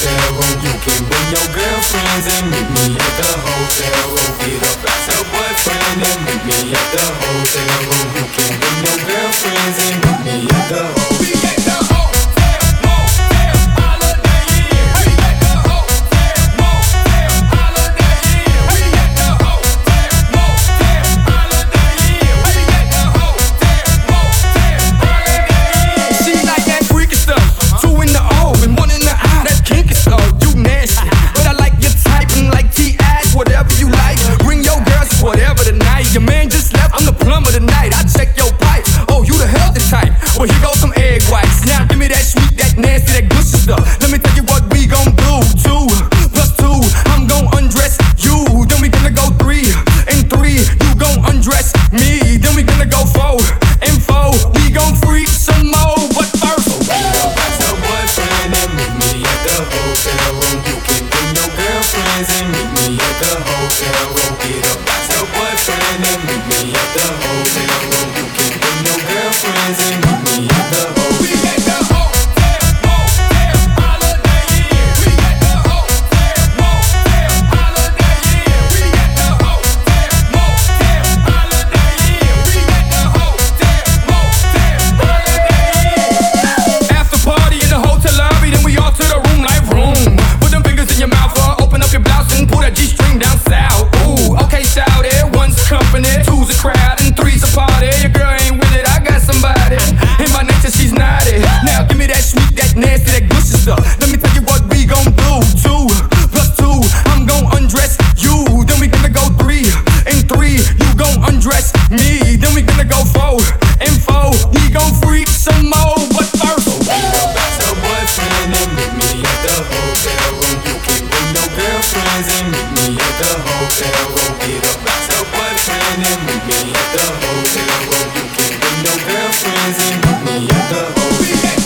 hotel room. You can bring your girlfriends and meet me at the hotel room. Get a out boyfriend and meet me at the hotel room. You can bring your girlfriends and meet me at the hotel room. hotel gon' get a boxed boyfriend and meet me at the hotel. You can bring no girlfriends and meet me at the hotel.